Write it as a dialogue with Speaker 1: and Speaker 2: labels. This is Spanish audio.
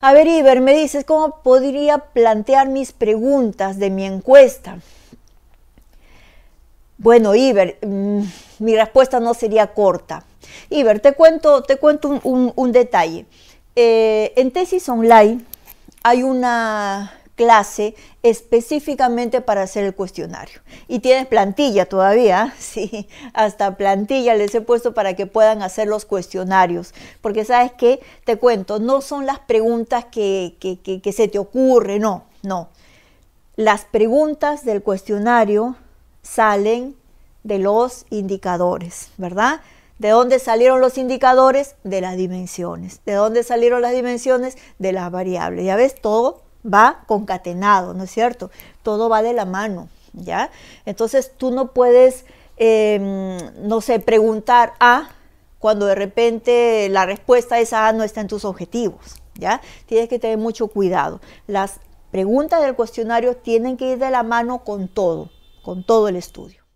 Speaker 1: A ver, Iber, me dices cómo podría plantear mis preguntas de mi encuesta. Bueno, Iber, mm, mi respuesta no sería corta. Iber, te cuento, te cuento un, detalle. Eh, en tesis online hay una clase específicamente para hacer el cuestionario. Y tienes plantilla todavía, sí, hasta plantilla les he puesto para que puedan hacer los cuestionarios. Porque sabes que, te cuento, no son las preguntas que, que se te ocurre, no, no. Las preguntas del cuestionario salen de los indicadores, ¿verdad? ¿De dónde salieron los indicadores? De las dimensiones. ¿De dónde salieron las dimensiones? De las variables. Ya ves, todo va concatenado, ¿no es cierto? Todo va de la mano, ¿ya? Entonces tú no puedes, em, no sé, preguntar A cuando de repente la respuesta a esa A no está en tus objetivos, ¿ya? Tienes que tener mucho cuidado. Las preguntas del cuestionario tienen que ir de la mano con todo, con todo el estudio.